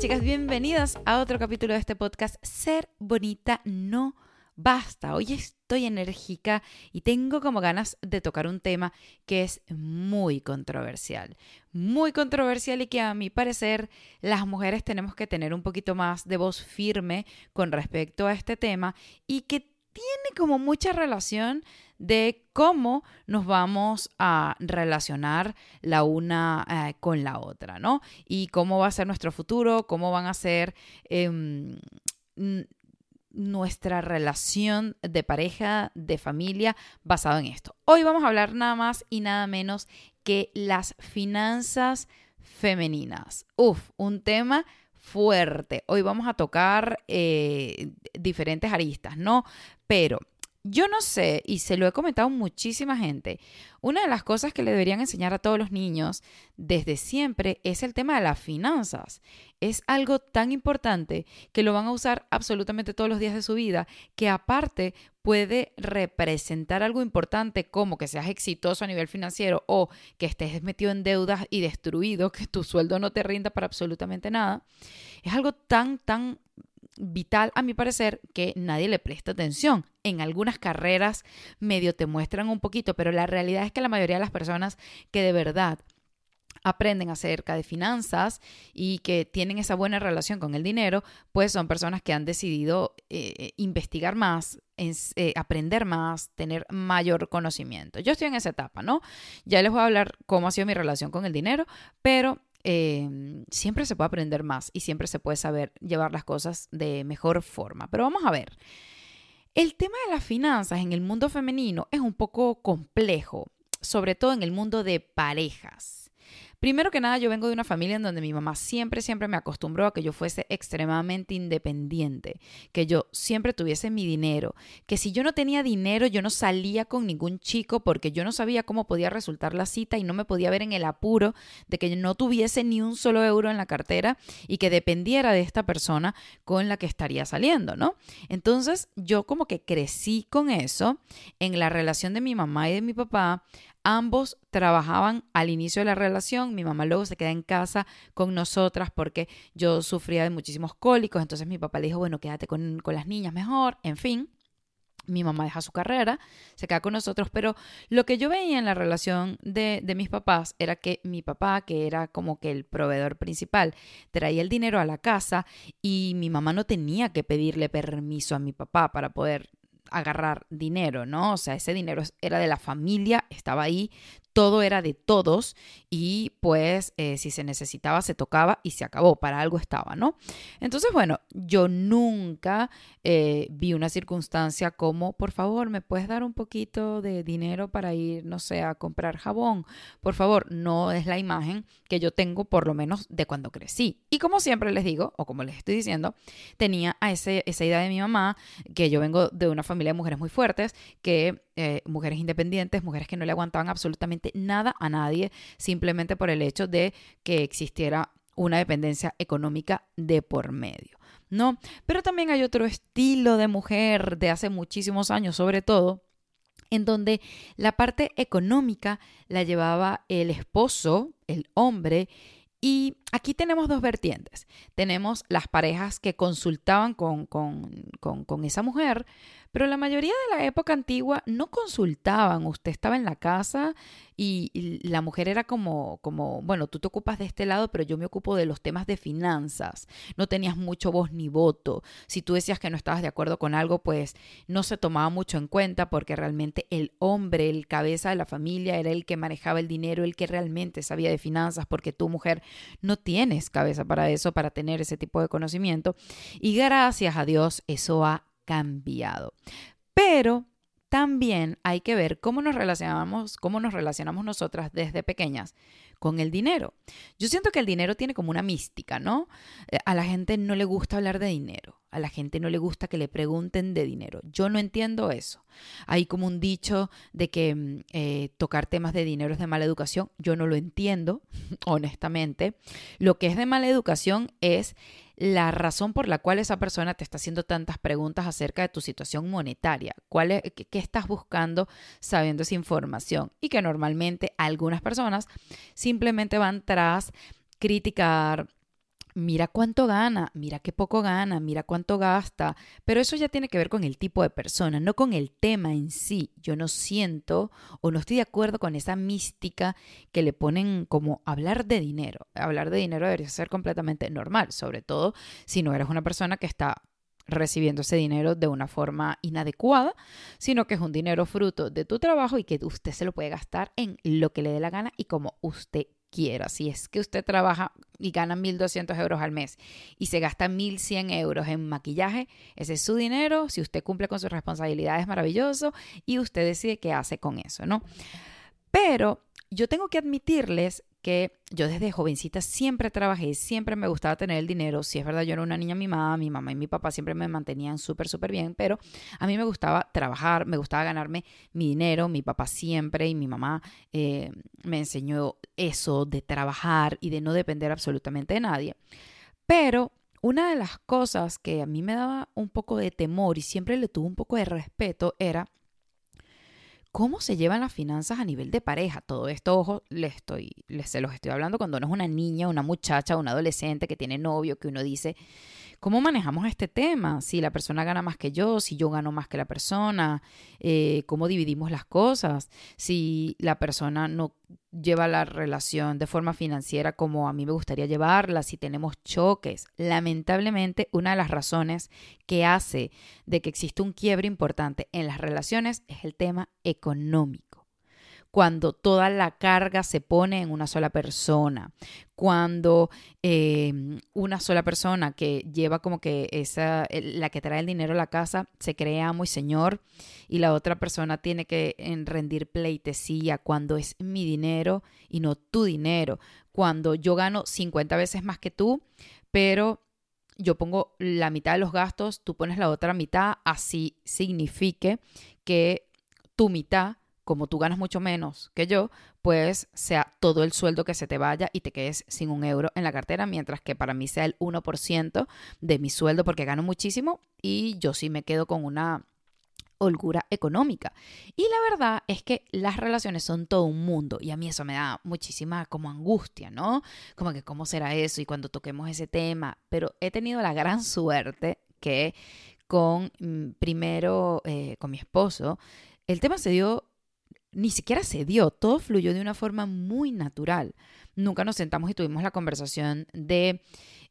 chicas, bienvenidas a otro capítulo de este podcast Ser Bonita No Basta. Hoy estoy enérgica y tengo como ganas de tocar un tema que es muy controversial. Muy controversial y que a mi parecer las mujeres tenemos que tener un poquito más de voz firme con respecto a este tema y que tiene como mucha relación de cómo nos vamos a relacionar la una eh, con la otra, ¿no? Y cómo va a ser nuestro futuro, cómo van a ser em, nuestra relación de pareja, de familia, basado en esto. Hoy vamos a hablar nada más y nada menos que las finanzas femeninas. Uf, un tema fuerte. Hoy vamos a tocar eh, diferentes aristas, ¿no? Pero yo no sé, y se lo he comentado a muchísima gente, una de las cosas que le deberían enseñar a todos los niños desde siempre es el tema de las finanzas. Es algo tan importante que lo van a usar absolutamente todos los días de su vida, que aparte puede representar algo importante como que seas exitoso a nivel financiero o que estés metido en deudas y destruido, que tu sueldo no te rinda para absolutamente nada. Es algo tan, tan vital, a mi parecer, que nadie le presta atención. En algunas carreras medio te muestran un poquito, pero la realidad es que la mayoría de las personas que de verdad aprenden acerca de finanzas y que tienen esa buena relación con el dinero, pues son personas que han decidido eh, investigar más, eh, aprender más, tener mayor conocimiento. Yo estoy en esa etapa, ¿no? Ya les voy a hablar cómo ha sido mi relación con el dinero, pero Em, siempre se puede aprender más y siempre se puede saber llevar las cosas de mejor forma. Pero vamos a ver. El tema de las finanzas en el mundo femenino es un poco complejo, sobre todo en el mundo de parejas. Primero que nada, yo vengo de una familia en donde mi mamá siempre, siempre me acostumbró a que yo fuese extremadamente independiente, que yo siempre tuviese mi dinero, que si yo no tenía dinero yo no salía con ningún chico porque yo no sabía cómo podía resultar la cita y no me podía ver en el apuro de que no tuviese ni un solo euro en la cartera y que dependiera de esta persona con la que estaría saliendo, ¿no? Entonces yo como que crecí con eso en la relación de mi mamá y de mi papá Ambos trabajaban al inicio de la relación, mi mamá luego se queda en casa con nosotras porque yo sufría de muchísimos cólicos, entonces mi papá le dijo, bueno, quédate con, las niñas mejor, en fin. Mi mamá deja su carrera, se queda con nosotros, pero lo que yo veía en la relación de, de mis papás era que mi papá, que era como que el proveedor principal, traía el dinero a la casa y mi mamá no tenía que pedirle permiso a mi papá para poder agarrar dinero, ¿no? O sea, ese dinero era de la familia, estaba ahí, todo era de todos y pues eh, si se necesitaba se tocaba y se acabó, para algo estaba, ¿no? Entonces, bueno, yo nunca eh, vi una circunstancia como, por favor, ¿me puedes dar un poquito de dinero para ir, no sé, a comprar jabón? Por favor, no es la imagen que yo tengo por lo menos de cuando crecí. Y como siempre les digo, o como les estoy diciendo, tenía a ese, esa idea de mi mamá, que yo vengo de una familia de mujeres muy fuertes, que eh, mujeres independientes, mujeres que no le aguantaban absolutamente nada a nadie, simplemente por el hecho de que existiera una dependencia económica de por medio. ¿No? Pero también hay otro estilo de mujer de hace muchísimos años, sobre todo, en donde la parte económica la llevaba el esposo, el hombre, y aquí tenemos dos vertientes. Tenemos las parejas que consultaban con, con, con, con, esa mujer, pero la mayoría de la época antigua no consultaban. Usted estaba en la casa y, la mujer era como, como, bueno, tú te ocupas de este lado, pero yo me ocupo de los temas de finanzas. No tenías mucho voz ni voto. Si tú decías que no estabas de acuerdo con algo, pues no se tomaba mucho en cuenta porque realmente el hombre, el cabeza de la familia, era el que manejaba el dinero, el que realmente sabía de finanzas, porque tu mujer no tienes cabeza para eso, para tener ese tipo de conocimiento. Y gracias a Dios eso ha cambiado. Pero también hay que ver cómo nos relacionamos, cómo nos relacionamos nosotras desde pequeñas con el dinero. Yo siento que el dinero tiene como una mística, ¿no? Eh, a la gente no le gusta hablar de dinero. A la gente no le gusta que le pregunten de dinero. Yo no entiendo eso. Hay como un dicho de que mm, eh, tocar temas de dinero es de mala educación. Yo no lo entiendo, honestamente. Lo que es de mala educación es la razón por la cual esa persona te está haciendo tantas preguntas acerca de tu situación monetaria. ¿Cuál es, qué, estás buscando sabiendo esa información? Y que normalmente algunas personas simplemente van tras criticar, mira cuánto gana, mira qué poco gana, mira cuánto gasta, pero eso ya tiene que ver con el tipo de persona, no con el tema en sí. Yo no siento o no estoy de acuerdo con esa mística que le ponen como hablar de dinero. Hablar de dinero debería ser completamente normal, sobre todo si no eres una persona que está recibiendo ese dinero de una forma inadecuada, sino que es un dinero fruto de tu trabajo y que usted se lo puede gastar en lo que le dé la gana y como usted quiera. Si es que usted trabaja y gana 1.200 euros al mes y se gasta 1.100 euros en maquillaje, ese es su dinero. Si usted cumple con sus responsabilidades, maravilloso. Y usted decide qué hace con eso, ¿no? Pero yo tengo que admitirles que yo desde jovencita siempre trabajé, siempre me gustaba tener el dinero. Si es verdad, yo era una niña mimada, mi mamá y mi papá siempre me mantenían súper, súper bien, pero a mí me gustaba trabajar, me gustaba ganarme mi dinero. Mi papá siempre y mi mamá eh, me enseñó eso de trabajar y de no depender absolutamente de nadie. Pero una de las cosas que a mí me daba un poco de temor y siempre le tuve un poco de respeto era cómo se llevan las finanzas a nivel de pareja. Todo esto, ojo, les estoy, les, se los estoy hablando cuando no es una niña, una muchacha, un adolescente que tiene novio, que uno dice, ¿cómo manejamos este tema? Si la persona gana más que yo, si yo gano más que la persona, eh, cómo dividimos las cosas, si la persona no lleva la relación de forma financiera como a mí me gustaría llevarla, si tenemos choques. Lamentablemente, una de las razones que hace de que exista un quiebre importante en las relaciones es el tema económico cuando toda la carga se pone en una sola persona, cuando em, una sola persona que lleva como que esa, la que trae el dinero a la casa, se cree amo y señor, y la otra persona tiene que rendir pleitesía cuando es mi dinero y no tu dinero, cuando yo gano 50 veces más que tú, pero yo pongo la mitad de los gastos, tú pones la otra mitad, así signifique que tu mitad como tú ganas mucho menos que yo, pues sea todo el sueldo que se te vaya y te quedes sin un euro en la cartera, mientras que para mí sea el 1% de mi sueldo porque gano muchísimo y yo sí me quedo con una holgura económica. Y la verdad es que las relaciones son todo un mundo y a mí eso me da muchísima como angustia, ¿no? Como que cómo será eso y cuando toquemos ese tema, pero he tenido la gran suerte que con mm, primero eh, con mi esposo, el tema se dio ni siquiera se dio, todo fluyó de una forma muy natural. Nunca nos sentamos y tuvimos la conversación de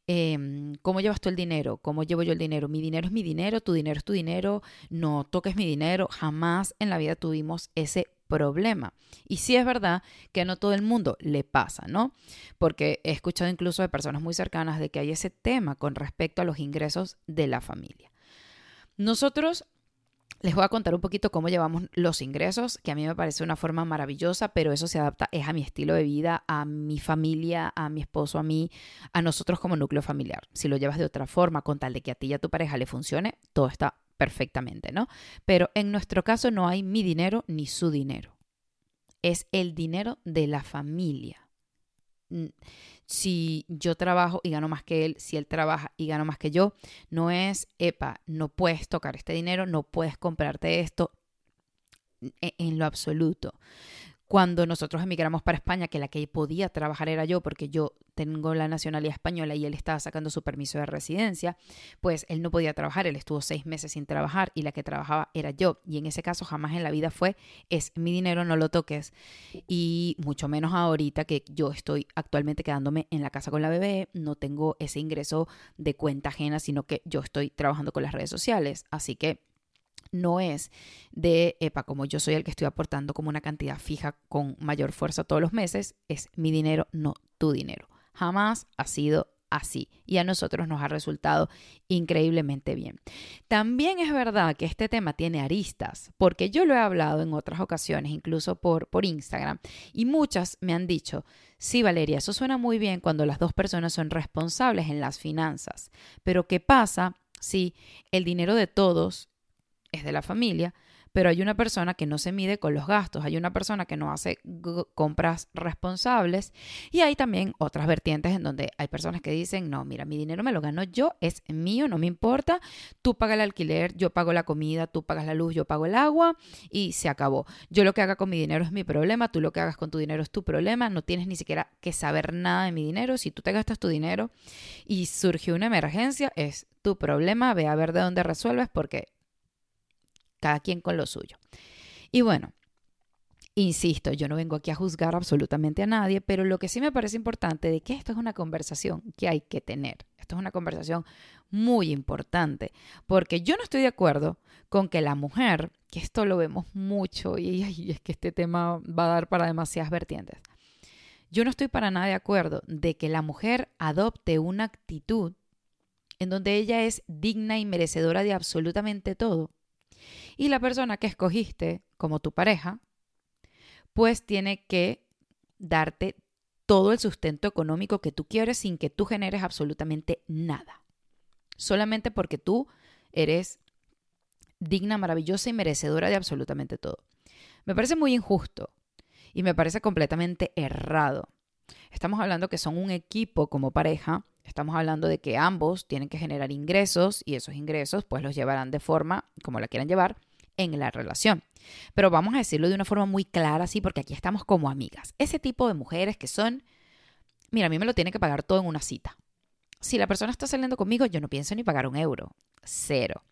em, cómo llevas tú el dinero, cómo llevo yo el dinero. Mi dinero es mi dinero, tu dinero es tu dinero, no toques mi dinero. Jamás en la vida tuvimos ese problema. Y sí es verdad que no todo el mundo le pasa, ¿no? Porque he escuchado incluso de personas muy cercanas de que hay ese tema con respecto a los ingresos de la familia. Nosotros les voy a contar un poquito cómo llevamos los ingresos, que a mí me parece una forma maravillosa, pero eso se adapta es a mi estilo de vida, a mi familia, a mi esposo, a mí, a nosotros como núcleo familiar. Si lo llevas de otra forma, con tal de que a ti y a tu pareja le funcione, todo está perfectamente, ¿no? Pero en nuestro caso no hay mi dinero ni su dinero. Es el dinero de la familia si yo trabajo y gano más que él, si él trabaja y gano más que yo, no es, epa, no puedes tocar este dinero, no puedes comprarte esto e, en, lo absoluto. Cuando nosotros emigramos para España, que la que podía trabajar era yo, porque yo tengo la nacionalidad española y él estaba sacando su permiso de residencia, pues él no podía trabajar, él estuvo seis meses sin trabajar y la que trabajaba era yo. Y en ese caso jamás en la vida fue, es mi dinero, no lo toques. Y mucho menos ahorita que yo estoy actualmente quedándome en la casa con la bebé, no tengo ese ingreso de cuenta ajena, sino que yo estoy trabajando con las redes sociales. Así que no es de, epa, como yo soy el que estoy aportando como una cantidad fija con mayor fuerza todos los meses, es mi dinero, no tu dinero. Jamás ha sido así y a nosotros nos ha resultado increíblemente bien. También es verdad que este tema tiene aristas, porque yo lo he hablado en otras ocasiones, incluso por, por Instagram, y muchas me han dicho, sí Valeria, eso suena muy bien cuando las dos personas son responsables en las finanzas, pero ¿qué pasa si el dinero de todos es de la familia, pero hay una persona que no se mide con los gastos, hay una persona que no hace compras responsables y hay también otras vertientes en donde hay personas que dicen, no, mira, mi dinero me lo gano yo, es mío, no me importa, tú pagas el alquiler, yo pago la comida, tú pagas la luz, yo pago el agua y se acabó. Yo lo que haga con mi dinero es mi problema, tú lo que hagas con tu dinero es tu problema, no tienes ni siquiera que saber nada de mi dinero, si tú te gastas tu dinero y surgió una emergencia, es tu problema, ve a ver de dónde resuelves porque cada quien con lo suyo. Y bueno, insisto, yo no vengo aquí a juzgar absolutamente a nadie, pero lo que sí me parece importante de que esto es una conversación que hay que tener. Esto es una conversación muy importante, porque yo no estoy de acuerdo con que la mujer, que esto lo vemos mucho y, es que este tema va a dar para demasiadas vertientes. Yo no estoy para nada de acuerdo de que la mujer adopte una actitud en donde ella es digna y merecedora de absolutamente todo y la persona que escogiste como tu pareja, pues tiene que darte todo el sustento económico que tú quieres sin que tú generes absolutamente nada. Solamente porque tú eres digna, maravillosa y merecedora de absolutamente todo. Me parece muy injusto y me parece completamente errado. Estamos hablando que son un equipo como pareja Estamos hablando de que ambos tienen que generar ingresos y esos ingresos pues los llevarán de forma como la quieran llevar en la relación. Pero vamos a decirlo de una forma muy clara, así, porque aquí estamos como amigas. Ese tipo de mujeres que son, mira, a mí me lo tiene que pagar todo en una cita. Si la persona está saliendo conmigo, yo no pienso ni pagar un euro. Cero.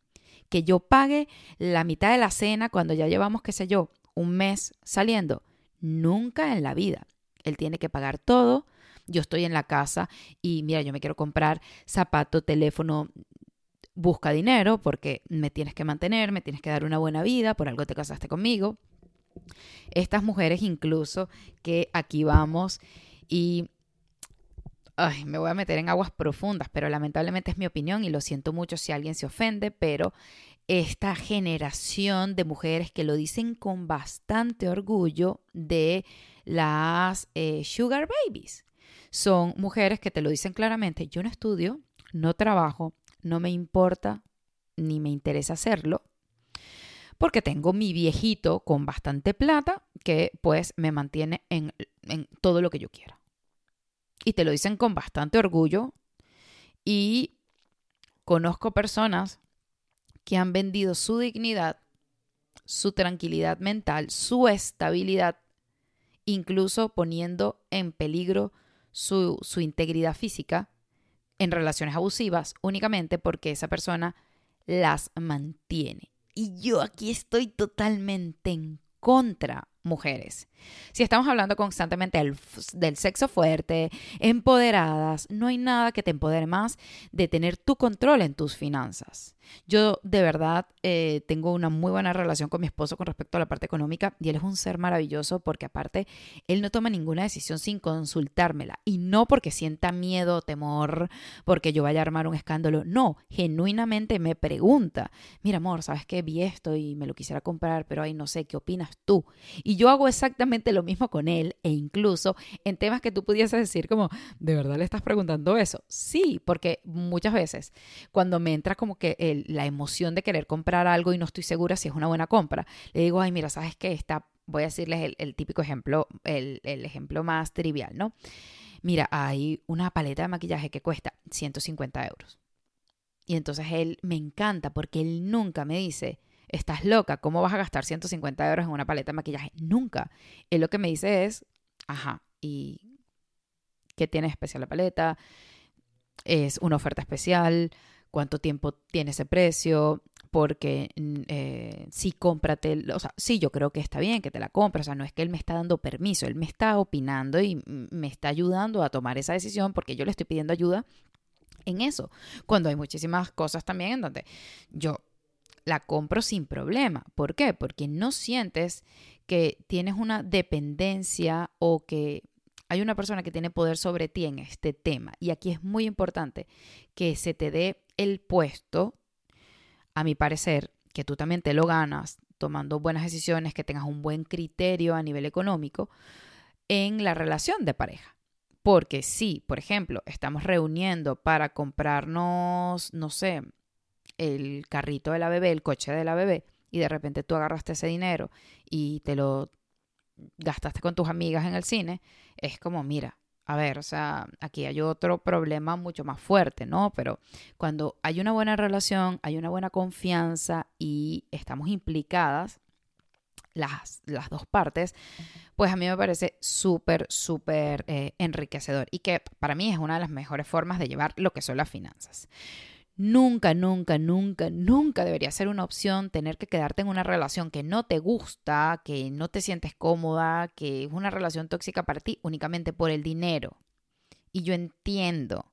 Que yo pague la mitad de la cena cuando ya llevamos, qué sé yo, un mes saliendo. Nunca en la vida. Él tiene que pagar todo. Yo estoy en la casa y mira, yo me quiero comprar zapato, teléfono, busca dinero porque me tienes que mantener, me tienes que dar una buena vida, por algo te casaste conmigo. Estas mujeres incluso que aquí vamos y Ay, me voy a meter en aguas profundas, pero lamentablemente es mi opinión y lo siento mucho si alguien se ofende, pero esta generación de mujeres que lo dicen con bastante orgullo de las eh, sugar babies. Son mujeres que te lo dicen claramente, yo no estudio, no trabajo, no me importa ni me interesa hacerlo, porque tengo mi viejito con bastante plata que pues me mantiene en, todo lo que yo quiera. Y te lo dicen con bastante orgullo y conozco personas que han vendido su dignidad, su tranquilidad mental, su estabilidad, incluso poniendo en peligro su integridad física en relaciones abusivas únicamente porque esa persona las mantiene. Y yo aquí estoy totalmente en contra mujeres. Si estamos hablando constantemente del, sexo fuerte, empoderadas, no hay nada que te empodere más de tener tu control en tus finanzas. Yo de verdad eh, tengo una muy buena relación con mi esposo con respecto a la parte económica y él es un ser maravilloso porque aparte él no toma ninguna decisión sin consultármela y no porque sienta miedo, temor, porque yo vaya a armar un escándalo, no, genuinamente me pregunta, mira amor, ¿sabes qué? Vi esto y me lo quisiera comprar, pero ahí no sé, ¿qué opinas tú? Y yo hago exactamente lo mismo con él e incluso en temas que tú pudieses decir como, ¿de verdad le estás preguntando eso? Sí, porque muchas veces cuando me entra como que la emoción de querer comprar algo y no estoy segura si es una buena compra, le digo, ay, mira, ¿sabes qué? Está, voy a decirles el, típico ejemplo, el, el ejemplo más trivial, ¿no? Mira, hay una paleta de maquillaje que cuesta 150 euros. Y entonces él me encanta porque él nunca me dice, estás loca, ¿cómo vas a gastar 150 euros en una paleta de maquillaje? Nunca. Él lo que me dice es, ajá, ¿y qué tiene especial la paleta? ¿Es una oferta especial? ¿Cuánto tiempo tiene ese precio? Porque mm, eh, sí, cómprate, o sea, sí, yo creo que está bien que te la compres, o sea, no es que él me está dando permiso, él me está opinando y me está ayudando a tomar esa decisión porque yo le estoy pidiendo ayuda en eso. Cuando hay muchísimas cosas también en donde yo la compro sin problema. ¿Por qué? Porque no sientes que tienes una dependencia o que hay una persona que tiene poder sobre ti en este tema. Y aquí es muy importante que se te dé el puesto, a mi parecer, que tú también te lo ganas tomando buenas decisiones, que tengas un buen criterio a nivel económico en la relación de pareja. Porque si, por ejemplo, estamos reuniendo para comprarnos, no sé, el carrito de la bebé, el coche de la bebé, y de repente tú agarraste ese dinero y te lo gastaste con tus amigas en el cine, es como, mira, a ver, o sea, aquí hay otro problema mucho más fuerte, ¿no? Pero cuando hay una buena relación, hay una buena confianza y estamos implicadas, las, las dos partes, pues a mí me parece súper, súper eh, enriquecedor y que para mí es una de las mejores formas de llevar lo que son las finanzas. Nunca, nunca, nunca, nunca debería ser una opción tener que quedarte en una relación que no te gusta, que no te sientes cómoda, que es una relación tóxica para ti únicamente por el dinero. Y yo entiendo,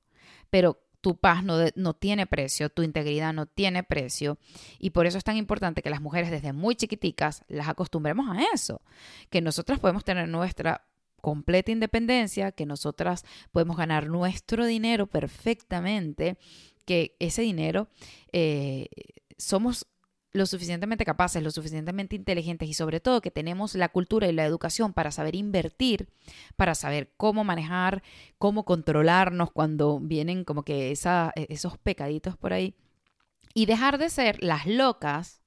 pero tu paz no, no, tiene precio, tu integridad no tiene precio y por eso es tan importante que las mujeres desde muy chiquiticas las acostumbremos a eso, que nosotras podemos tener nuestra completa independencia, que nosotras podemos ganar nuestro dinero perfectamente que ese dinero eh, somos lo suficientemente capaces, lo suficientemente inteligentes y sobre todo que tenemos la cultura y la educación para saber invertir, para saber cómo manejar, cómo controlarnos cuando vienen como que e, esos pecaditos por ahí. Y dejar de ser las locas,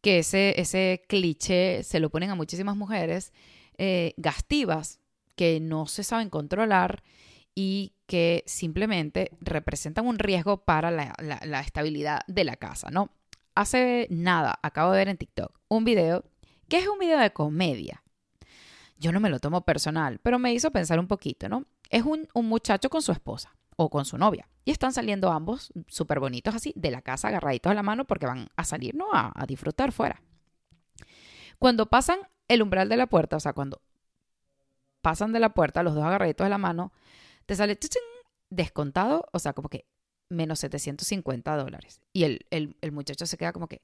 que ese, ese cliché se lo ponen a muchísimas mujeres, eh, gastivas, que no se saben controlar y que simplemente representan un riesgo para la, estabilidad de la casa, ¿no? Hace nada, acabo de ver en TikTok un video que es un video de comedia. Yo no me lo tomo personal, pero me hizo pensar un poquito, ¿no? Es un, muchacho con su esposa o con su novia y están saliendo ambos súper bonitos así de la casa agarraditos a la mano porque van a salir, ¿no? A, a disfrutar fuera. Cuando pasan el umbral de la puerta, o sea, cuando pasan de la puerta los dos agarraditos de la mano, te sale descontado, o sea, como que menos 750 dólares. Y el, el, muchacho se queda como que,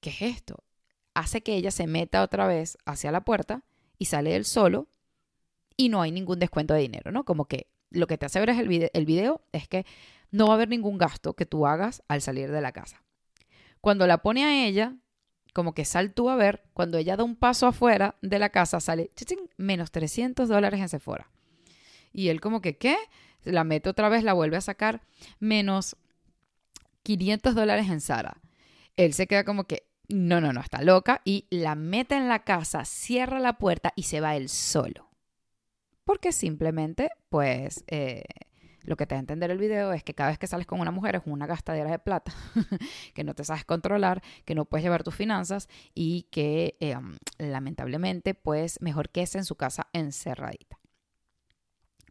¿qué es esto? Hace que ella se meta otra vez hacia la puerta y sale él solo y no hay ningún descuento de dinero, ¿no? Como que lo que te hace ver es el, video, el video es que no va a haber ningún gasto que tú hagas al salir de la casa. Cuando la pone a ella, como que sal tú a ver, cuando ella da un paso afuera de la casa, sale menos 300 dólares en Sephora. Y él como que, ¿qué? La mete otra vez, la vuelve a sacar, menos 500 dólares en Sara. Él se queda como que, no, no, no, está loca. Y la mete en la casa, cierra la puerta y se va él solo. Porque simplemente, pues, eh, lo que te da a entender el video es que cada vez que sales con una mujer es una gastadera de plata, que no te sabes controlar, que no puedes llevar tus finanzas y que eh, lamentablemente, pues, mejor que en su casa encerradita.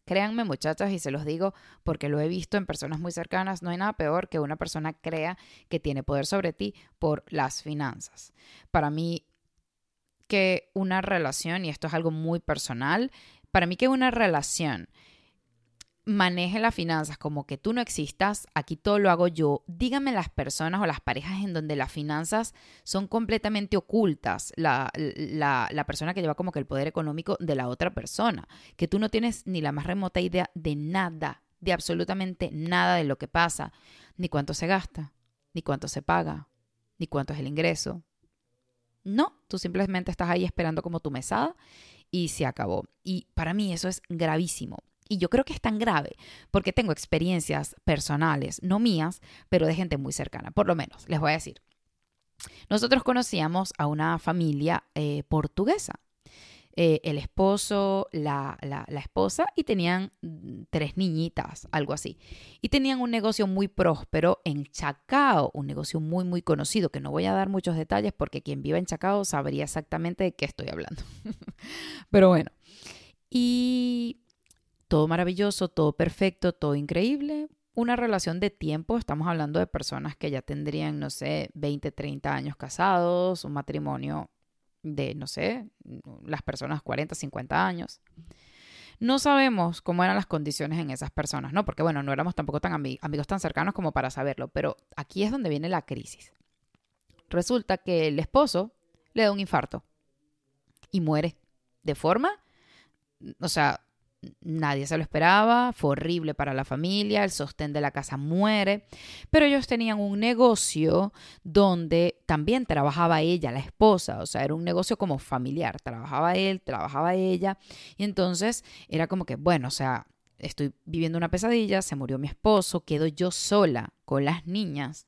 Créanme muchachas y se los digo porque lo he visto en personas muy cercanas, no hay nada peor que una persona crea que tiene poder sobre ti por las finanzas. Para mí que una relación, y esto es algo muy personal, para mí que una relación maneje las finanzas como que tú no existas, aquí todo lo hago yo. Díganme las personas o las parejas en donde las finanzas son completamente ocultas, la, la, persona que lleva como que el poder económico de la otra persona, que tú no tienes ni la más remota idea de nada, de absolutamente nada de lo que pasa, ni cuánto se gasta, ni cuánto se paga, ni cuánto es el ingreso. No, tú simplemente estás ahí esperando como tu mesada y se acabó. Y para mí eso es gravísimo. Y yo creo que es tan grave porque tengo experiencias personales, no mías, pero de gente muy cercana. Por lo menos, les voy a decir. Nosotros conocíamos a una familia eh, portuguesa. Eh, el esposo, la, la, esposa y tenían tres niñitas, algo así. Y tenían un negocio muy próspero en Chacao, un negocio muy, muy conocido, que no voy a dar muchos detalles porque quien vive en Chacao sabría exactamente de qué estoy hablando. Pero bueno, y todo maravilloso, todo perfecto, todo increíble. Una relación de tiempo, estamos hablando de personas que ya tendrían, no sé, 20, 30 años casados, un matrimonio de, no sé, las personas 40, 50 años. No sabemos cómo eran las condiciones en esas personas, ¿no? Porque, bueno, no éramos tampoco tan amigos tan cercanos como para saberlo, pero aquí es donde viene la crisis. Resulta que el esposo le da un infarto y muere de forma, o sea, Nadie se lo esperaba, fue horrible para la familia, el sostén de la casa muere, pero ellos tenían un negocio donde también trabajaba ella, la esposa, o sea, era un negocio como familiar, trabajaba él, trabajaba ella, y entonces era como que, bueno, o sea, estoy viviendo una pesadilla, se murió mi esposo, quedo yo sola con las niñas,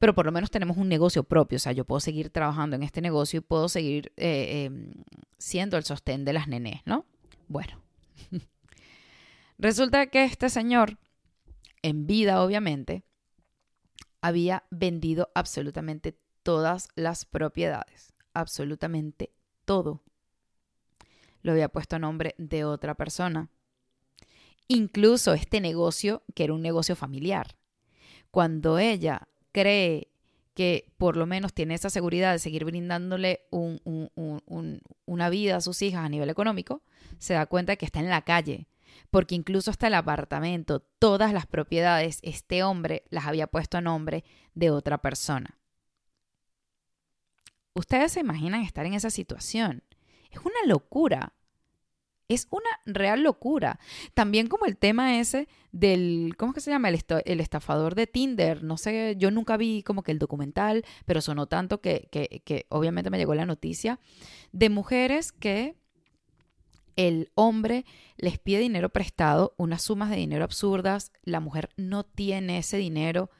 pero por lo menos tenemos un negocio propio, o sea, yo puedo seguir trabajando en este negocio y puedo seguir eh, em, siendo el sostén de las nenes, ¿no? Bueno, resulta que este señor, en vida obviamente, había vendido absolutamente todas las propiedades, absolutamente todo. Lo había puesto a nombre de otra persona. Incluso este negocio, que era un negocio familiar. Cuando ella cree que por lo menos tiene esa seguridad de seguir brindándole una vida a sus hijas a nivel económico, se da cuenta de que está en la calle, porque incluso hasta el apartamento, todas las propiedades, este hombre las había puesto a nombre de otra persona. Ustedes se imaginan estar en esa situación. Es una locura. Es una real locura. También como el tema ese del, ¿cómo es que se llama? El, el, estafador de Tinder. No sé, yo nunca vi como que el documental, pero sonó tanto que, que, que obviamente me llegó la noticia de mujeres que el hombre les pide dinero prestado, unas sumas de dinero absurdas, la mujer no tiene ese dinero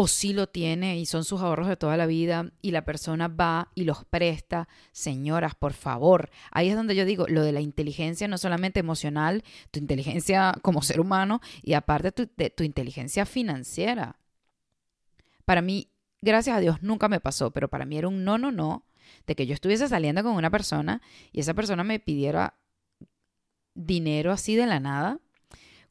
o sí lo tiene y son sus ahorros de toda la vida y la persona va y los presta. Señoras, por favor, ahí es donde yo digo, lo de la inteligencia no solamente emocional, tu inteligencia como ser humano y aparte tu, de tu inteligencia financiera. Para mí, gracias a Dios, nunca me pasó, pero para mí era un no, no, no, de que yo estuviese saliendo con una persona y esa persona me pidiera dinero así de la nada,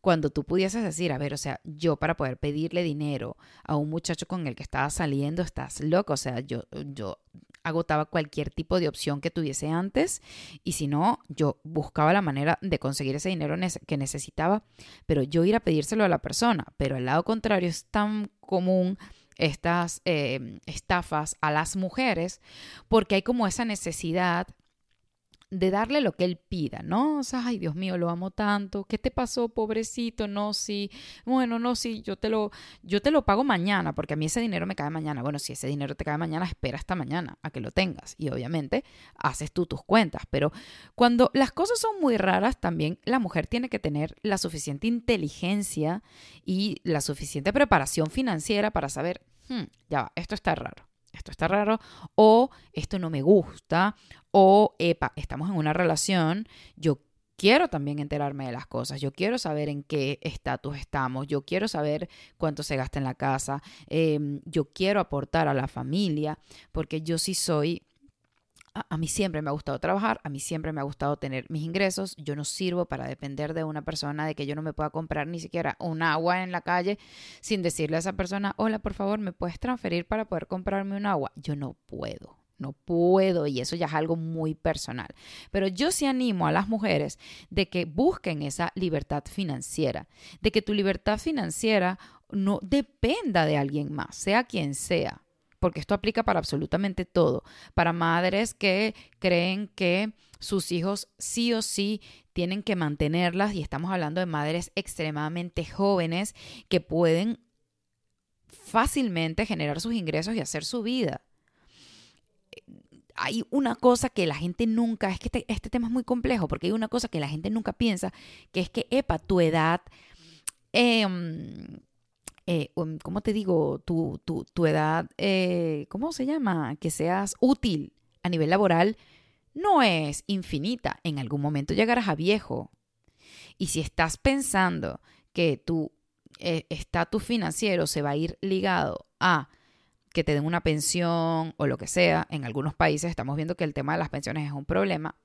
cuando tú pudieses decir, a ver, o sea, yo para poder pedirle dinero a un muchacho con el que estaba saliendo, estás loco, o sea, yo, yo agotaba cualquier tipo de opción que tuviese antes y si no, yo buscaba la manera de conseguir ese dinero que necesitaba, pero yo ir a pedírselo a la persona, pero al lado contrario es tan común estas eh, estafas a las mujeres porque hay como esa necesidad de darle lo que él pida, ¿no? O sea, ay, Dios mío, lo amo tanto. ¿Qué te pasó, pobrecito? No, sí. Bueno, no, sí, yo te lo yo te lo pago mañana, porque a mí ese dinero me cae mañana. Bueno, si ese dinero te cae mañana, espera hasta mañana a que lo tengas y obviamente haces tú tus cuentas, pero cuando las cosas son muy raras, también la mujer tiene que tener la suficiente inteligencia y la suficiente preparación financiera para saber, hmm, ya va, esto está raro está raro, o esto no me gusta, o, epa, estamos en una relación, yo quiero también enterarme de las cosas, yo quiero saber en qué estatus estamos, yo quiero saber cuánto se gasta en la casa, em, yo quiero aportar a la familia, porque yo sí soy a, mí siempre me ha gustado trabajar, a mí siempre me ha gustado tener mis ingresos, yo no sirvo para depender de una persona, de que yo no me pueda comprar ni siquiera un agua en la calle sin decirle a esa persona, hola, por favor, ¿me puedes transferir para poder comprarme un agua? Yo no puedo. No puedo y eso ya es algo muy personal. Pero yo sí animo a las mujeres de que busquen esa libertad financiera, de que tu libertad financiera no dependa de alguien más, sea quien sea porque esto aplica para absolutamente todo, para madres que creen que sus hijos sí o sí tienen que mantenerlas y estamos hablando de madres extremadamente jóvenes que pueden fácilmente generar sus ingresos y hacer su vida. Hay una cosa que la gente nunca, es que este, este tema es muy complejo, porque hay una cosa que la gente nunca piensa, que es que, epa, tu edad, eh, eh, um, ¿cómo te digo? Tu, tu, edad, eh, ¿cómo se llama? Que seas útil a nivel laboral no es infinita. En algún momento llegarás a viejo. Y si estás pensando que tu eh, estatus financiero se va a ir ligado a que te den una pensión o lo que sea, en algunos países estamos viendo que el tema de las pensiones es un problema.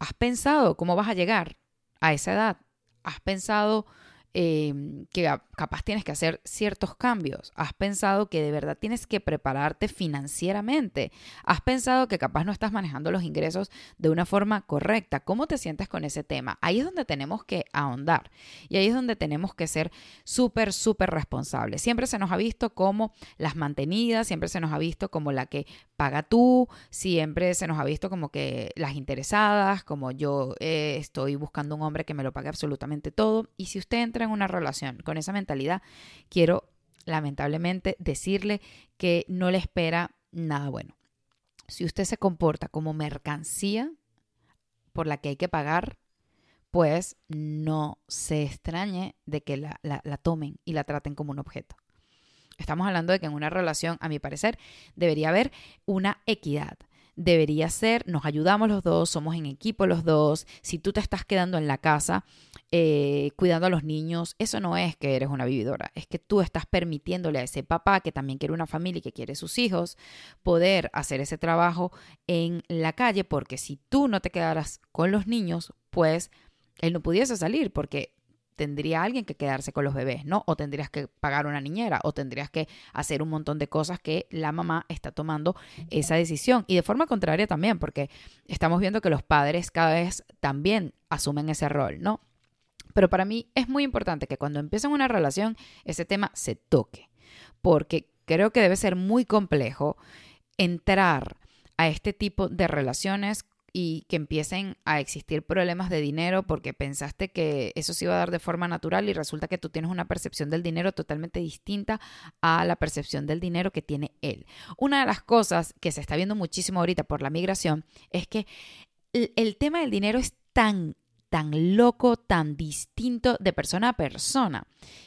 ¿Has pensado cómo vas a llegar a esa edad? ¿Has pensado Em, que capaz tienes que hacer ciertos cambios. Has pensado que de verdad tienes que prepararte financieramente. Has pensado que capaz no estás manejando los ingresos de una forma correcta. ¿Cómo te sientes con ese tema? Ahí es donde tenemos que ahondar y ahí es donde tenemos que ser súper, súper responsables. Siempre se nos ha visto como las mantenidas, siempre se nos ha visto como la que paga tú, siempre se nos ha visto como que las interesadas, como yo eh, estoy buscando un hombre que me lo pague absolutamente todo. Y si usted entra en una relación con esa mentalidad, quiero lamentablemente decirle que no le espera nada bueno. Si usted se comporta como mercancía por la que hay que pagar, pues no se extrañe de que la, la, tomen y la traten como un objeto. Estamos hablando de que en una relación, a mi parecer, debería haber una equidad debería ser, nos ayudamos los dos, somos en equipo los dos, si tú te estás quedando en la casa eh, cuidando a los niños, eso no es que eres una vividora, es que tú estás permitiéndole a ese papá que también quiere una familia y que quiere sus hijos, poder hacer ese trabajo en la calle, porque si tú no te quedaras con los niños, pues él no pudiese salir, porque tendría alguien que quedarse con los bebés, ¿no? O tendrías que pagar una niñera, o tendrías que hacer un montón de cosas que la mamá está tomando esa decisión. Y de forma contraria también, porque estamos viendo que los padres cada vez también asumen ese rol, ¿no? Pero para mí es muy importante que cuando empiecen una relación, ese tema se toque, porque creo que debe ser muy complejo entrar a este tipo de relaciones y que empiecen a existir problemas de dinero porque pensaste que eso se iba a dar de forma natural y resulta que tú tienes una percepción del dinero totalmente distinta a la percepción del dinero que tiene él. Una de las cosas que se está viendo muchísimo ahorita por la migración es que el, tema del dinero es tan tan loco, tan distinto de persona a persona,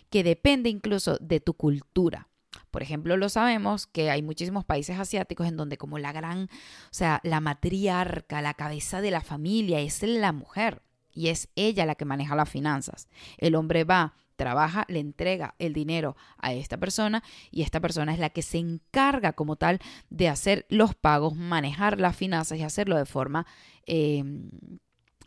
que depende incluso de tu cultura. Por ejemplo, lo sabemos que hay muchísimos países asiáticos en donde como la gran, o sea, la matriarca, la cabeza de la familia es la mujer y es ella la que maneja las finanzas. El hombre va, trabaja, le entrega el dinero a esta persona y esta persona es la que se encarga como tal de hacer los pagos, manejar las finanzas y hacerlo de forma eh,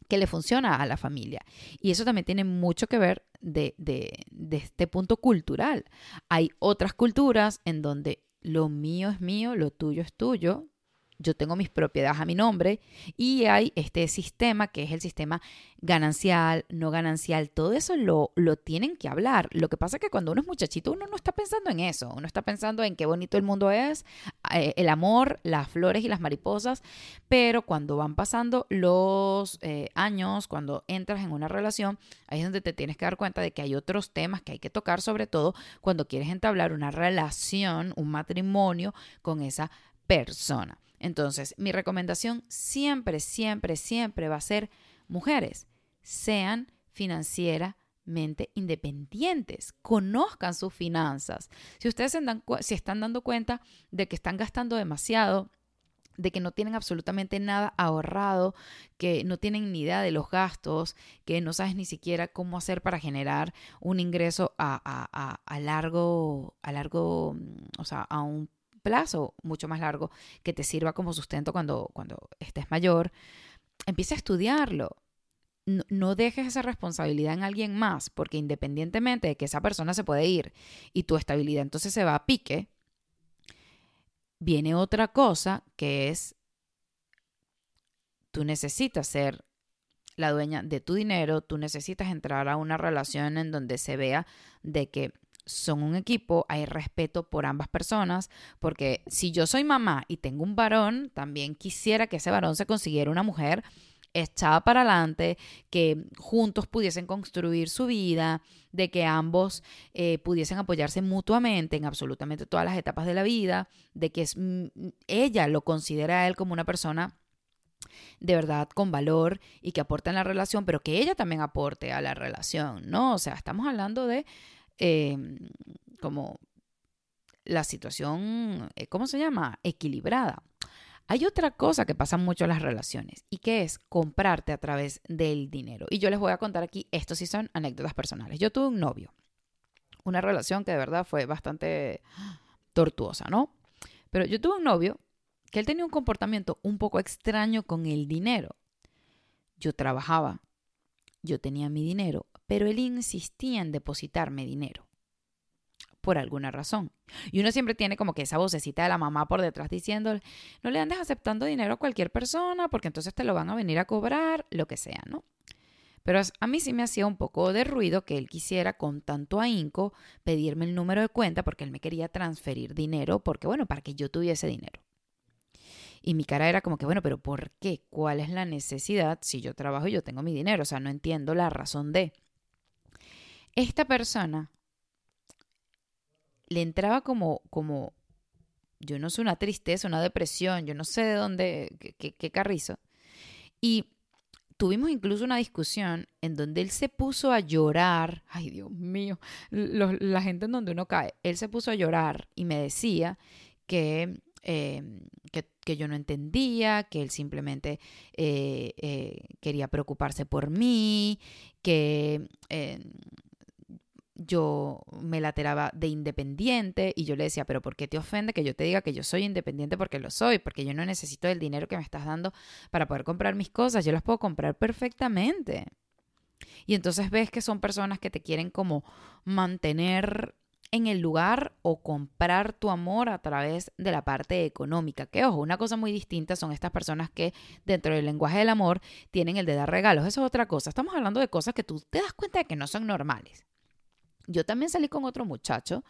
que le funciona a la familia. Y eso también tiene mucho que ver de, de, este punto cultural. Hay otras culturas en donde lo mío es mío, lo tuyo es tuyo, yo tengo mis propiedades a mi nombre y hay este sistema que es el sistema ganancial, no ganancial, todo eso lo, lo tienen que hablar. Lo que pasa es que cuando uno es muchachito uno no está pensando en eso, uno está pensando en qué bonito el mundo es, eh, el amor, las flores y las mariposas, pero cuando van pasando los eh, años, cuando entras en una relación, ahí es donde te tienes que dar cuenta de que hay otros temas que hay que tocar, sobre todo cuando quieres entablar una relación, un matrimonio con esa persona. Entonces, mi recomendación siempre, siempre, siempre va a ser mujeres, sean financieramente independientes, conozcan sus finanzas. Si ustedes se, dan, están dando cuenta de que están gastando demasiado, de que no tienen absolutamente nada ahorrado, que no tienen ni idea de los gastos, que no sabes ni siquiera cómo hacer para generar un ingreso a, largo, a largo, o sea, a un plazo mucho más largo que te sirva como sustento cuando, cuando estés mayor, empieza a estudiarlo. No, dejes esa responsabilidad en alguien más, porque independientemente de que esa persona se puede ir y tu estabilidad entonces se va a pique, viene otra cosa que es, tú necesitas ser la dueña de tu dinero, tú necesitas entrar a una relación en donde se vea de que son un equipo, hay respeto por ambas personas, porque si yo soy mamá y tengo un varón, también quisiera que ese varón se consiguiera una mujer echada para adelante, que juntos pudiesen construir su vida, de que ambos eh, pudiesen apoyarse mutuamente en absolutamente todas las etapas de la vida, de que mm, ella lo considera a él como una persona de verdad con valor y que aporta en la relación, pero que ella también aporte a la relación, ¿no? O sea, estamos hablando de Em, como la situación, eh, ¿cómo se llama? Equilibrada. Hay otra cosa que pasa mucho en las relaciones y que es comprarte a través del dinero. Y yo les voy a contar aquí, esto sí son anécdotas personales. Yo tuve un novio, una relación que de verdad fue bastante tortuosa, ¿no? Pero yo tuve un novio que él tenía un comportamiento un poco extraño con el dinero. Yo trabajaba, yo tenía mi dinero, pero él insistía en depositarme dinero. Por alguna razón. Y uno siempre tiene como que esa vocecita de la mamá por detrás diciéndole, no le andes aceptando dinero a cualquier persona porque entonces te lo van a venir a cobrar, lo que sea, ¿no? Pero a mí sí me hacía un poco de ruido que él quisiera con tanto ahínco pedirme el número de cuenta porque él me quería transferir dinero, porque bueno, para que yo tuviese dinero. Y mi cara era como que, bueno, pero ¿por qué? ¿Cuál es la necesidad si yo trabajo y yo tengo mi dinero? O sea, no entiendo la razón de esta persona le entraba como, como, yo no sé, una tristeza, una depresión, yo no sé de dónde, qué, qué, carrizo. Y tuvimos incluso una discusión en donde él se puso a llorar. Ay, Dios mío, la gente en donde uno cae. Él se puso a llorar y me decía que, em, que, yo no entendía, que él simplemente eh, eh, quería preocuparse por mí, que yo me lateraba de independiente y yo le decía, pero ¿por qué te ofende que yo te diga que yo soy independiente? Porque lo soy, porque yo no necesito el dinero que me estás dando para poder comprar mis cosas, yo las puedo comprar perfectamente. Y entonces ves que son personas que te quieren como mantener en el lugar o comprar tu amor a través de la parte económica. Que ojo, una cosa muy distinta son estas personas que dentro del lenguaje del amor tienen el de dar regalos. Eso es otra cosa. Estamos hablando de cosas que tú te das cuenta de que no son normales. Yo también salí con otro muchacho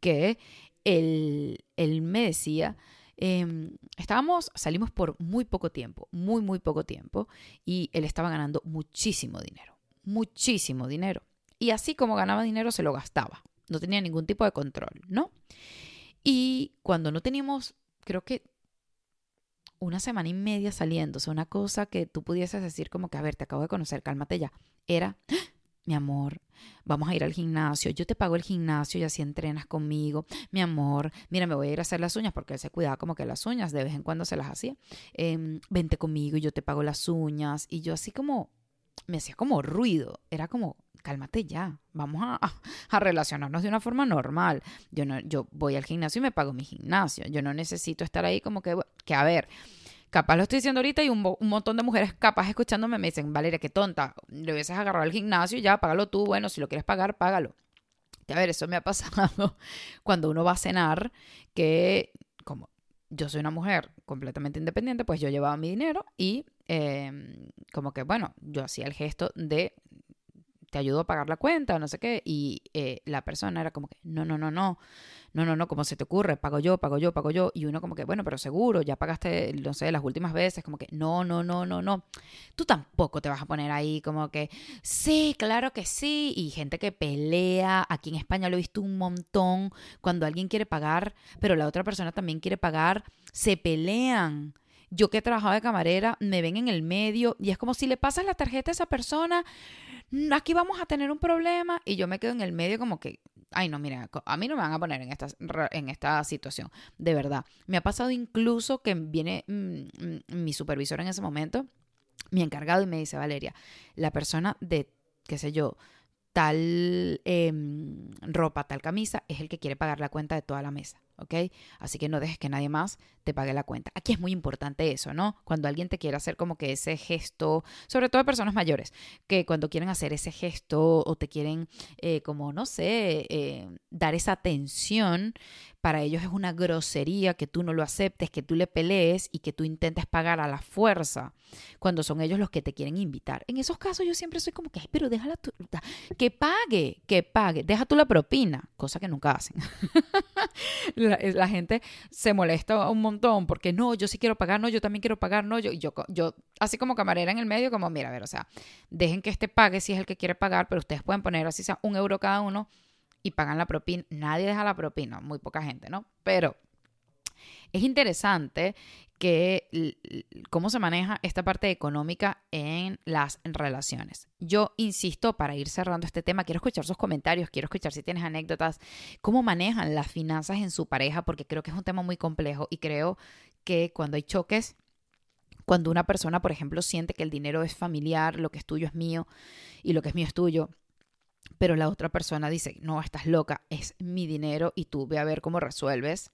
que él, él me decía, em, estábamos, salimos por muy poco tiempo, muy, muy poco tiempo, y él estaba ganando muchísimo dinero, muchísimo dinero. Y así como ganaba dinero, se lo gastaba. No tenía ningún tipo de control, ¿no? Y cuando no teníamos, creo que una semana y media saliendo, o sea, una cosa que tú pudieses decir como que, a ver, te acabo de conocer, cálmate ya, era, mi amor, vamos a ir al gimnasio, yo te pago el gimnasio y así entrenas conmigo, mi amor, mira, me voy a ir a hacer las uñas porque él se cuidaba como que las uñas, de vez en cuando se las hacía, em, vente conmigo y yo te pago las uñas y yo así como, me hacía como ruido, era como, cálmate ya, vamos a, a, relacionarnos de una forma normal, yo, no, yo voy al gimnasio y me pago mi gimnasio, yo no necesito estar ahí como que, que a ver, Capaz lo estoy diciendo ahorita y un, montón de mujeres capaz escuchándome me dicen, Valeria, qué tonta, le hubieses agarrado al gimnasio y ya, págalo tú, bueno, si lo quieres pagar, págalo. a ver, eso me ha pasado cuando uno va a cenar, que como yo soy una mujer completamente independiente, pues yo llevaba mi dinero y em, como que, bueno, yo hacía el gesto de te ayudo a pagar la cuenta o no sé qué, y eh, la persona era como que, no, no, no, no, no, no, no, como se te ocurre, pago yo, pago yo, pago yo, y uno como que, bueno, pero seguro, ya pagaste, no sé, las últimas veces, como que, no, no, no, no, no, tú tampoco te vas a poner ahí como que, sí, claro que sí, y gente que pelea, aquí en España lo he visto un montón, cuando alguien quiere pagar, pero la otra persona también quiere pagar, se pelean. Yo que he trabajado de camarera, me ven en el medio y es como si le pasas la tarjeta a esa persona, aquí vamos a tener un problema y yo me quedo en el medio como que, ay no, mira, a mí no me van a poner en esta, en esta situación, de verdad. Me ha pasado incluso que viene mm, mm, mi supervisor en ese momento, mi encargado, y me dice, Valeria, la persona de, qué sé yo, tal em, ropa, tal camisa, es el que quiere pagar la cuenta de toda la mesa. ¿Ok? Así que no dejes que nadie más te pague la cuenta. Aquí es muy importante eso, ¿no? Cuando alguien te quiere hacer como que ese gesto, sobre todo personas mayores, que cuando quieren hacer ese gesto o te quieren, eh, como, no sé, eh, dar esa atención, para ellos es una grosería que tú no lo aceptes, que tú le pelees y que tú intentes pagar a la fuerza cuando son ellos los que te quieren invitar. En esos casos yo siempre soy como que, pero déjala tú, que pague, que pague, deja tú la propina, cosa que nunca hacen. la, gente se molesta un montón porque no, yo sí quiero pagar, no, yo también quiero pagar, no, yo, yo, yo, así como camarera en el medio, como, mira, a ver, o sea, dejen que este pague si es el que quiere pagar, pero ustedes pueden poner así sea un euro cada uno y pagan la propina. Nadie deja la propina, muy poca gente, ¿no? Pero es interesante que cómo se maneja esta parte económica en las relaciones. Yo insisto, para ir cerrando este tema, quiero escuchar sus comentarios, quiero escuchar si tienes anécdotas, cómo manejan las finanzas en su pareja, porque creo que es un tema muy complejo y creo que cuando hay choques, cuando una persona, por ejemplo, siente que el dinero es familiar, lo que es tuyo es mío y lo que es mío es tuyo, pero la otra persona dice, no, estás loca, es mi dinero y tú ve a ver cómo resuelves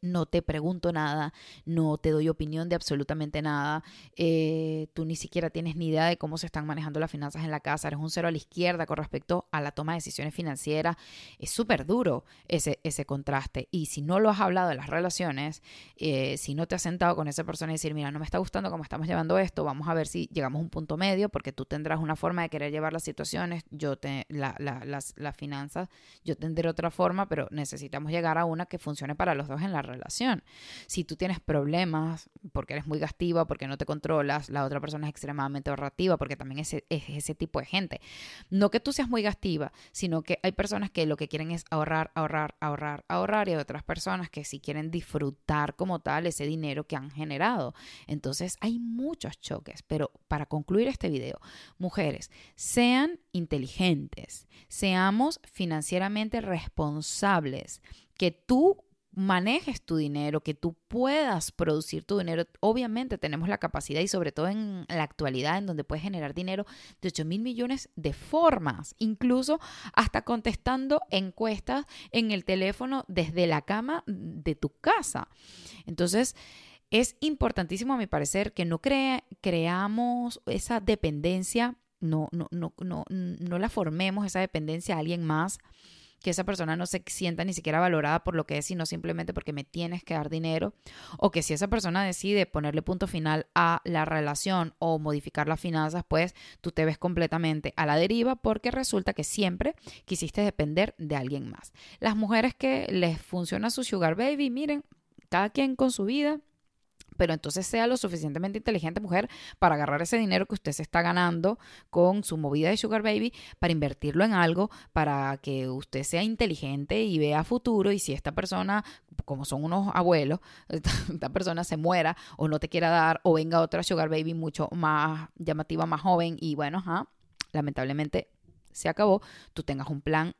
no te pregunto nada, no te doy opinión de absolutamente nada, eh, tú ni siquiera tienes ni idea de cómo se están manejando las finanzas en la casa, eres un cero a la izquierda con respecto a la toma de decisiones financieras, es súper duro ese, ese contraste. Y si no lo has hablado de las relaciones, eh, si no te has sentado con esa persona y decir, mira, no me está gustando cómo estamos llevando esto, vamos a ver si llegamos a un punto medio, porque tú tendrás una forma de querer llevar las situaciones, yo te, la, las, las finanzas, yo tendré otra forma, pero necesitamos llegar a una que funcione para los dos en la relación. Si tú tienes problemas porque eres muy gastiva, porque no te controlas, la otra persona es extremadamente ahorrativa, porque también es, es ese tipo de gente. No que tú seas muy gastiva, sino que hay personas que lo que quieren es ahorrar, ahorrar, ahorrar, ahorrar, y otras personas que sí quieren disfrutar como tal ese dinero que han generado. Entonces hay muchos choques, pero para concluir este video, mujeres, sean inteligentes, seamos financieramente responsables, que tú manejes tu dinero, que tú puedas producir tu dinero. Obviamente tenemos la capacidad y sobre todo en la actualidad en donde puedes generar dinero de 8 mil millones de formas, incluso hasta contestando encuestas en el teléfono desde la cama de tu casa. Entonces, es importantísimo a mi parecer que no creamos esa dependencia, no, no, no, no, no la formemos esa dependencia a alguien más que esa persona no se sienta ni siquiera valorada por lo que es, sino simplemente porque me tienes que dar dinero, o que si esa persona decide ponerle punto final a la relación o modificar las finanzas, pues tú te ves completamente a la deriva porque resulta que siempre quisiste depender de alguien más. Las mujeres que les funciona su sugar baby, miren, cada quien con su vida pero entonces sea lo suficientemente inteligente mujer para agarrar ese dinero que usted se está ganando con su movida de Sugar Baby para invertirlo en algo, para que usted sea inteligente y vea futuro y si esta persona, como son unos abuelos, esta, persona se muera o no te quiera dar o venga otra Sugar Baby mucho más llamativa, más joven y bueno, lamentablemente se acabó, tú tengas un plan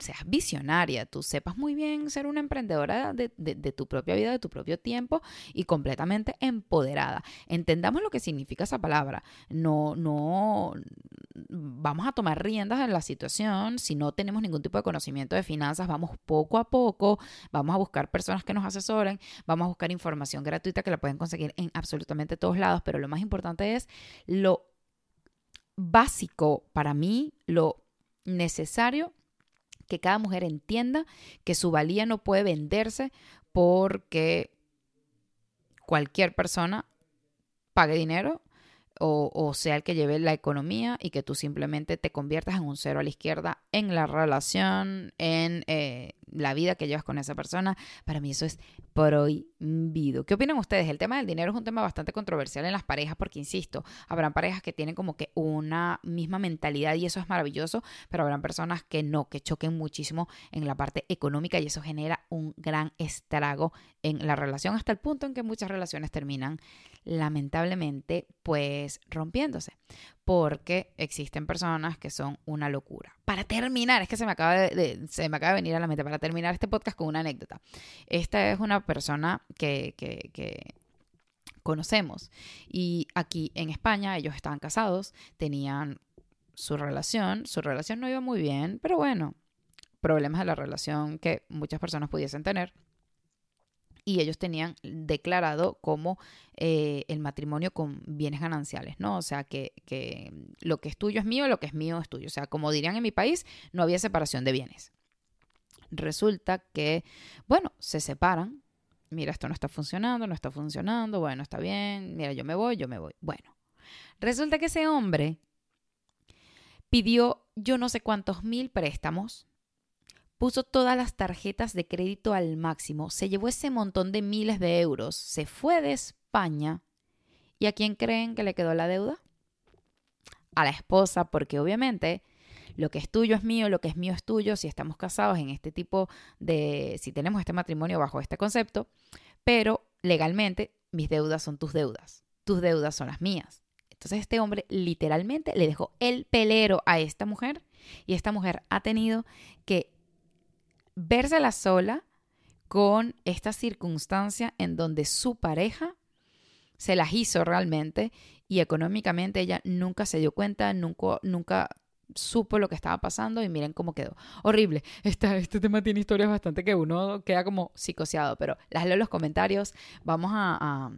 seas visionaria, tú sepas muy bien ser una emprendedora de, tu propia vida, de tu propio tiempo y completamente empoderada. Entendamos lo que significa esa palabra. No, no vamos a tomar riendas en la situación. Si no tenemos ningún tipo de conocimiento de finanzas, vamos poco a poco, vamos a buscar personas que nos asesoren, vamos a buscar información gratuita que la pueden conseguir en absolutamente todos lados, pero lo más importante es lo básico para mí, lo necesario que cada mujer entienda que su valía no puede venderse porque cualquier persona pague dinero o, sea el que lleve la economía y que tú simplemente te conviertas en un cero a la izquierda en la relación, en eh, la vida que llevas con esa persona. Para mí eso es prohibido. ¿Qué opinan ustedes? El tema del dinero es un tema bastante controversial en las parejas porque, insisto, habrán parejas que tienen como que una misma mentalidad y eso es maravilloso, pero habrán personas que no, que choquen muchísimo en la parte económica y eso genera un gran estrago en la relación hasta el punto en que muchas relaciones terminan lamentablemente pues rompiéndose porque existen personas que son una locura. Para terminar, es que se me acaba de, se me acaba de venir a la mente, para terminar este podcast con una anécdota. Esta es una persona que, que conocemos y aquí en España ellos estaban casados, tenían su relación, su relación no iba muy bien, pero bueno, problemas de la relación que muchas personas pudiesen tener y ellos tenían declarado como eh, el matrimonio con bienes gananciales, ¿no? O sea, que, que lo que es tuyo es mío, lo que es mío es tuyo. O sea, como dirían en mi país, no había separación de bienes. Resulta que, bueno, se separan. Mira, esto no está funcionando, no está funcionando, bueno, está bien, mira, yo me voy, yo me voy. Bueno, resulta que ese hombre pidió yo no sé cuántos mil préstamos puso todas las tarjetas de crédito al máximo, se llevó ese montón de miles de euros, se fue de España. ¿Y a quién creen que le quedó la deuda? A la esposa, porque obviamente lo que es tuyo es mío, lo que es mío es tuyo, si estamos casados en este tipo de, si tenemos este matrimonio bajo este concepto, pero legalmente mis deudas son tus deudas, tus deudas son las mías. Entonces este hombre literalmente le dejó el pelero a esta mujer y esta mujer ha tenido que vérsela sola con esta circunstancia en donde su pareja se las hizo realmente y económicamente ella nunca se dio cuenta, nunca, nunca supo lo que estaba pasando y miren cómo quedó. Horrible. Este, este tema tiene historias bastante que uno queda como psicoseado, pero las leo en los comentarios. Vamos a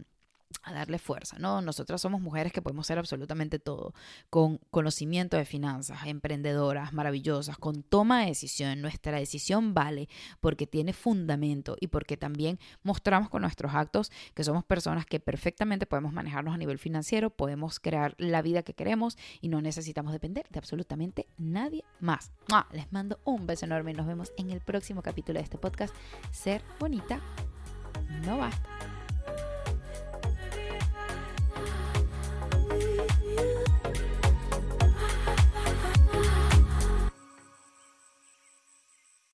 darle fuerza, ¿no? Nosotras somos mujeres que podemos ser absolutamente todo, con conocimiento de finanzas, emprendedoras, maravillosas, con toma de decisión. Nuestra decisión vale porque tiene fundamento y porque también mostramos con nuestros actos que somos personas que perfectamente podemos manejarnos a nivel financiero, podemos crear la vida que queremos y no necesitamos depender de absolutamente nadie más. Les mando un beso enorme y nos vemos en el próximo capítulo de este podcast, Ser Bonita no basta.